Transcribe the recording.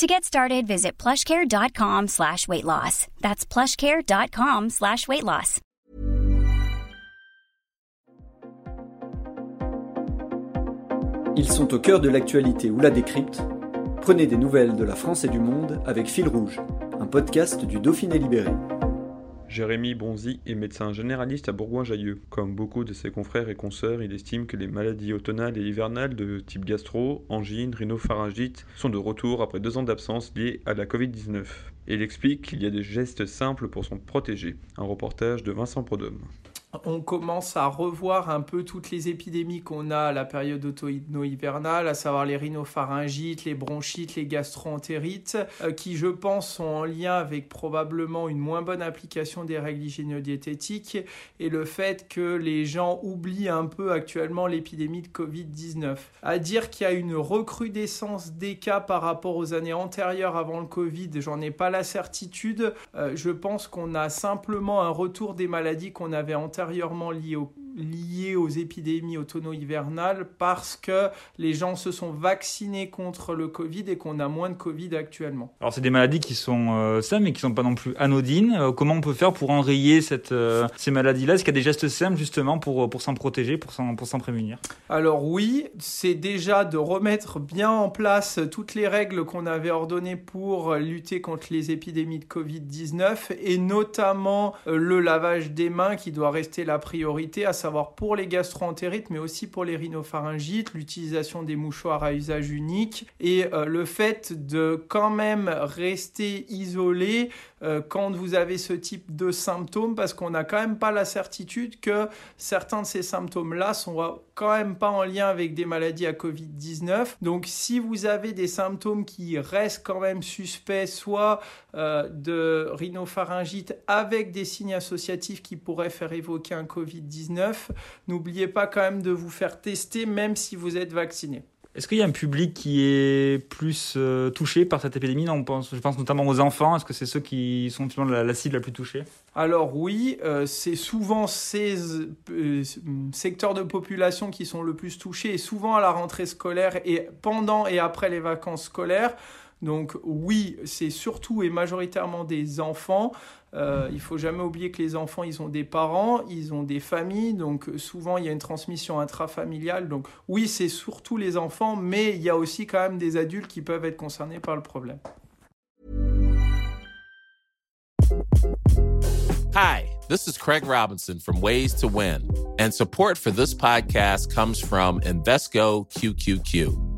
To get started, visit plushcare.com slash weight loss. That's plushcare.com slash weight loss. Ils sont au cœur de l'actualité ou la décrypte. Prenez des nouvelles de la France et du monde avec Fil Rouge, un podcast du Dauphiné Libéré. Jérémy Bonzi est médecin généraliste à Bourgoin-Jallieu. Comme beaucoup de ses confrères et consoeurs, il estime que les maladies automnales et hivernales de type gastro, angine, rhinopharyngite sont de retour après deux ans d'absence liés à la Covid-19. Et il explique qu'il y a des gestes simples pour s'en protéger. Un reportage de Vincent Prodhomme on commence à revoir un peu toutes les épidémies qu'on a à la période automno-hivernale, à savoir les rhinopharyngites, les bronchites, les gastroentérites, euh, qui je pense sont en lien avec probablement une moins bonne application des règles hygiéno-diététiques et le fait que les gens oublient un peu actuellement l'épidémie de Covid-19. À dire qu'il y a une recrudescence des cas par rapport aux années antérieures avant le Covid, j'en ai pas la certitude. Euh, je pense qu'on a simplement un retour des maladies qu'on avait antérieurement antérieurement liées aux épidémies automno-hivernales parce que les gens se sont vaccinés contre le Covid et qu'on a moins de Covid actuellement. Alors c'est des maladies qui sont euh, simples mais qui sont pas non plus anodines. Euh, comment on peut faire pour enrayer cette, euh, ces maladies-là? Est-ce qu'il y a des gestes simples justement pour, pour s'en protéger, pour s'en, pour s'en prémunir? Alors oui, c'est déjà de remettre bien en place toutes les règles qu'on avait ordonnées pour lutter contre les épidémies de Covid-19 et notamment le lavage des mains qui doit rester la priorité, à savoir pour les gastroentérites, mais aussi pour les rhinopharyngites, l'utilisation des mouchoirs à usage unique et euh, le fait de quand même rester isolé euh, quand vous avez ce type de symptômes, parce qu'on n'a quand même pas la certitude que certains de ces symptômes-là sont quand même pas en lien avec des maladies à Covid-19. Donc si vous avez des symptômes qui restent quand même suspects, soit euh, de rhinopharyngite avec des signes associatifs qui pourraient faire évoquer un Covid-19, n'oubliez pas quand même de vous faire tester même si vous êtes vacciné. Est-ce qu'il y a un public qui est plus euh, touché par cette épidémie on pense, Je pense notamment aux enfants. Est-ce que c'est ceux qui sont finalement la, cible la plus touchée? Alors oui, euh, c'est souvent ces euh, secteurs de population qui sont le plus touchés et souvent à la rentrée scolaire et pendant et après les vacances scolaires. Donc oui, c'est surtout et majoritairement des enfants. Euh, il faut jamais oublier que les enfants, ils ont des parents, ils ont des familles, donc souvent il y a une transmission intrafamiliale. Donc oui, c'est surtout les enfants, mais il y a aussi quand même des adultes qui peuvent être concernés par le problème. Hi, this is Craig Robinson from Ways to Win, and support for this podcast comes from Invesco QQQ.